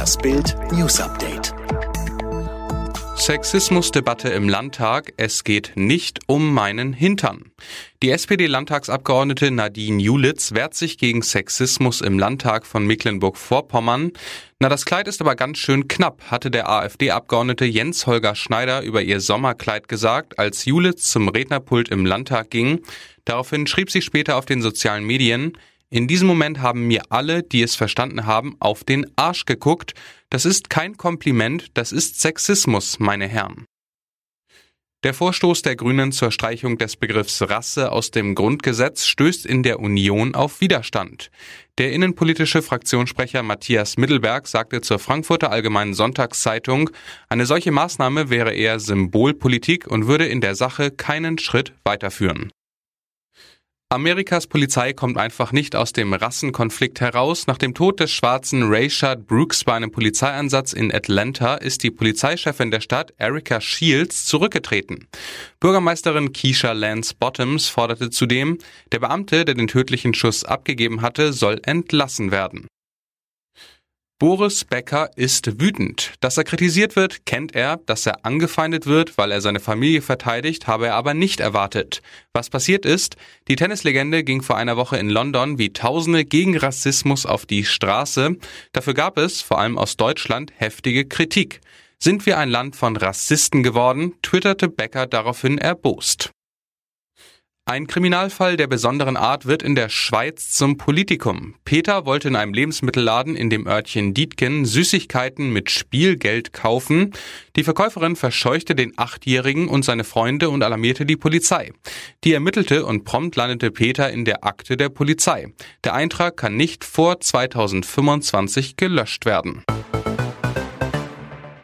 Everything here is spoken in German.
Das Bild News Update. Sexismusdebatte im Landtag. Es geht nicht um meinen Hintern. Die SPD-Landtagsabgeordnete Nadine Julitz wehrt sich gegen Sexismus im Landtag von Mecklenburg-Vorpommern. Na, das Kleid ist aber ganz schön knapp, hatte der AfD-Abgeordnete Jens Holger Schneider über ihr Sommerkleid gesagt, als Julitz zum Rednerpult im Landtag ging. Daraufhin schrieb sie später auf den sozialen Medien, in diesem Moment haben mir alle, die es verstanden haben, auf den Arsch geguckt. Das ist kein Kompliment, das ist Sexismus, meine Herren. Der Vorstoß der Grünen zur Streichung des Begriffs Rasse aus dem Grundgesetz stößt in der Union auf Widerstand. Der innenpolitische Fraktionssprecher Matthias Mittelberg sagte zur Frankfurter Allgemeinen Sonntagszeitung, eine solche Maßnahme wäre eher Symbolpolitik und würde in der Sache keinen Schritt weiterführen. Amerikas Polizei kommt einfach nicht aus dem Rassenkonflikt heraus. Nach dem Tod des schwarzen Rayshard Brooks bei einem Polizeieinsatz in Atlanta ist die Polizeichefin der Stadt, Erica Shields, zurückgetreten. Bürgermeisterin Keisha Lance Bottoms forderte zudem, der Beamte, der den tödlichen Schuss abgegeben hatte, soll entlassen werden. Boris Becker ist wütend. Dass er kritisiert wird, kennt er. Dass er angefeindet wird, weil er seine Familie verteidigt, habe er aber nicht erwartet. Was passiert ist, die Tennislegende ging vor einer Woche in London wie Tausende gegen Rassismus auf die Straße. Dafür gab es, vor allem aus Deutschland, heftige Kritik. Sind wir ein Land von Rassisten geworden? twitterte Becker daraufhin erbost. Ein Kriminalfall der besonderen Art wird in der Schweiz zum Politikum. Peter wollte in einem Lebensmittelladen in dem Örtchen Dietgen Süßigkeiten mit Spielgeld kaufen. Die Verkäuferin verscheuchte den Achtjährigen und seine Freunde und alarmierte die Polizei. Die ermittelte und prompt landete Peter in der Akte der Polizei. Der Eintrag kann nicht vor 2025 gelöscht werden.